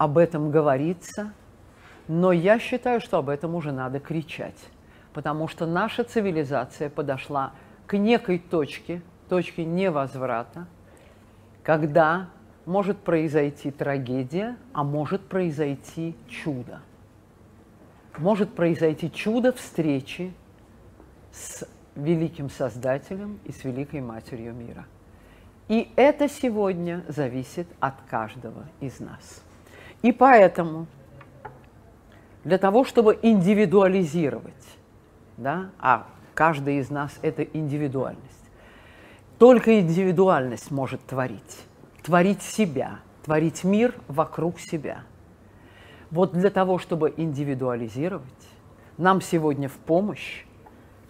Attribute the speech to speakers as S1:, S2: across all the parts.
S1: об этом говорится, но я считаю, что об этом уже надо кричать, потому что наша цивилизация подошла к некой точке, точке невозврата, когда может произойти трагедия, а может произойти чудо. Может произойти чудо встречи с великим Создателем и с великой Матерью мира. И это сегодня зависит от каждого из нас. И поэтому для того, чтобы индивидуализировать, да, а каждый из нас – это индивидуальность, только индивидуальность может творить, творить себя, творить мир вокруг себя. Вот для того, чтобы индивидуализировать, нам сегодня в помощь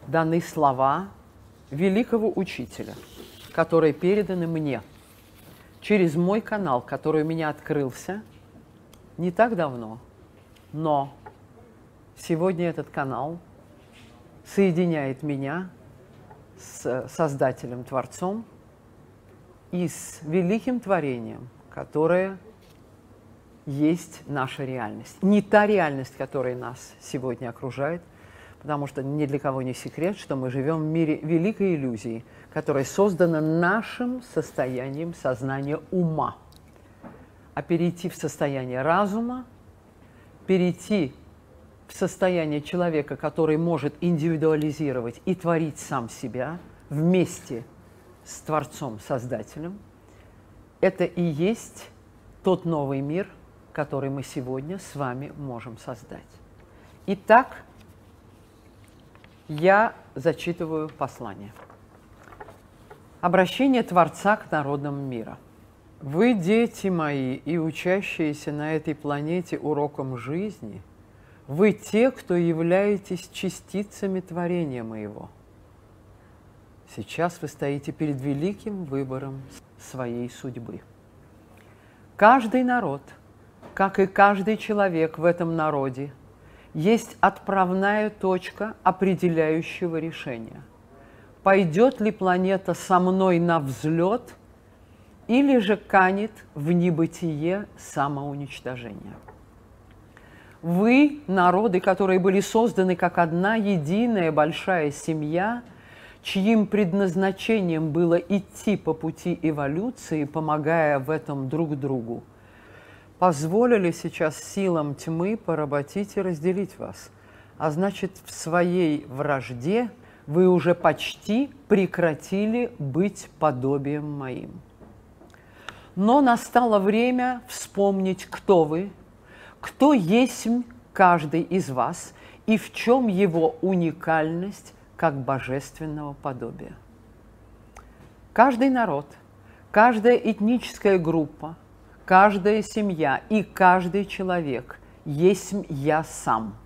S1: даны слова великого учителя, которые переданы мне через мой канал, который у меня открылся не так давно, но сегодня этот канал соединяет меня с Создателем, Творцом и с великим творением, которое есть наша реальность. Не та реальность, которая нас сегодня окружает, потому что ни для кого не секрет, что мы живем в мире великой иллюзии, которая создана нашим состоянием сознания ума. А перейти в состояние разума, перейти в состояние человека, который может индивидуализировать и творить сам себя вместе с Творцом, Создателем, это и есть тот новый мир, который мы сегодня с вами можем создать. Итак, я зачитываю послание. Обращение Творца к народам мира. Вы, дети мои, и учащиеся на этой планете уроком жизни, вы те, кто являетесь частицами творения моего. Сейчас вы стоите перед великим выбором своей судьбы. Каждый народ, как и каждый человек в этом народе – есть отправная точка определяющего решения. Пойдет ли планета со мной на взлет или же канет в небытие самоуничтожения? Вы, народы, которые были созданы как одна единая большая семья, чьим предназначением было идти по пути эволюции, помогая в этом друг другу – позволили сейчас силам тьмы поработить и разделить вас. А значит, в своей вражде вы уже почти прекратили быть подобием моим. Но настало время вспомнить, кто вы, кто есть каждый из вас и в чем его уникальность как божественного подобия. Каждый народ, каждая этническая группа – каждая семья и каждый человек есть я сам,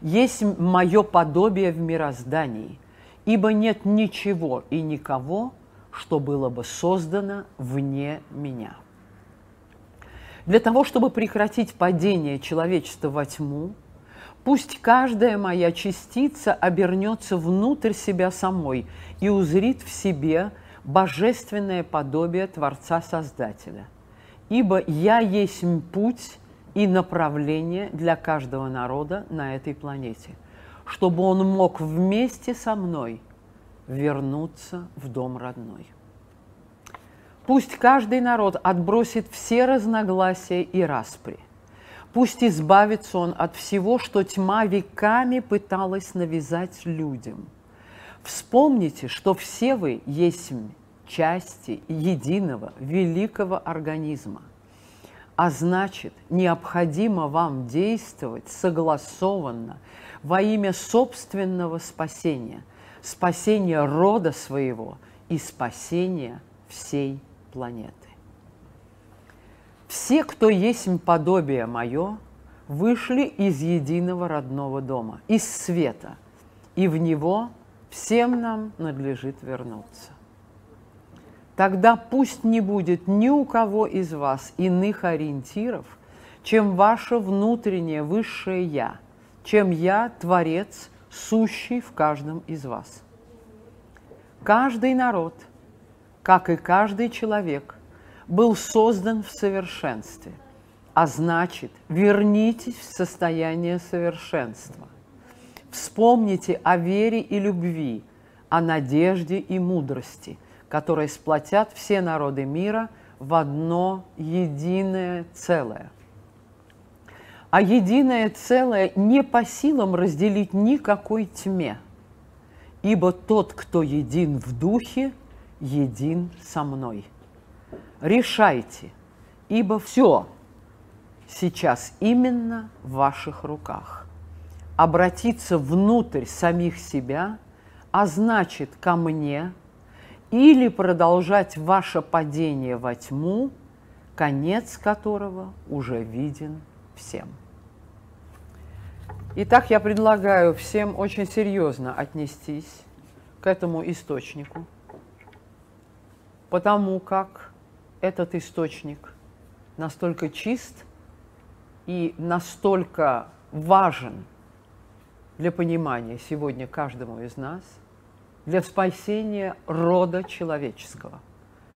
S1: есть мое подобие в мироздании, ибо нет ничего и никого, что было бы создано вне меня. Для того, чтобы прекратить падение человечества во тьму, пусть каждая моя частица обернется внутрь себя самой и узрит в себе божественное подобие Творца-Создателя – ибо я есть путь и направление для каждого народа на этой планете, чтобы он мог вместе со мной вернуться в дом родной. Пусть каждый народ отбросит все разногласия и распри. Пусть избавится он от всего, что тьма веками пыталась навязать людям. Вспомните, что все вы есть части единого великого организма. А значит, необходимо вам действовать согласованно во имя собственного спасения, спасения рода своего и спасения всей планеты. Все, кто есть подобие мое, вышли из единого родного дома, из света, и в него всем нам надлежит вернуться тогда пусть не будет ни у кого из вас иных ориентиров, чем ваше внутреннее высшее «Я», чем «Я» – Творец, сущий в каждом из вас. Каждый народ, как и каждый человек, был создан в совершенстве, а значит, вернитесь в состояние совершенства. Вспомните о вере и любви, о надежде и мудрости, которые сплотят все народы мира в одно единое целое. А единое целое не по силам разделить никакой тьме, ибо тот, кто един в духе, един со мной. Решайте, ибо все сейчас именно в ваших руках. Обратиться внутрь самих себя, а значит ко мне, или продолжать ваше падение во тьму, конец которого уже виден всем. Итак, я предлагаю всем очень серьезно отнестись к этому источнику, потому как этот источник настолько чист и настолько важен для понимания сегодня каждому из нас, для спасения рода человеческого –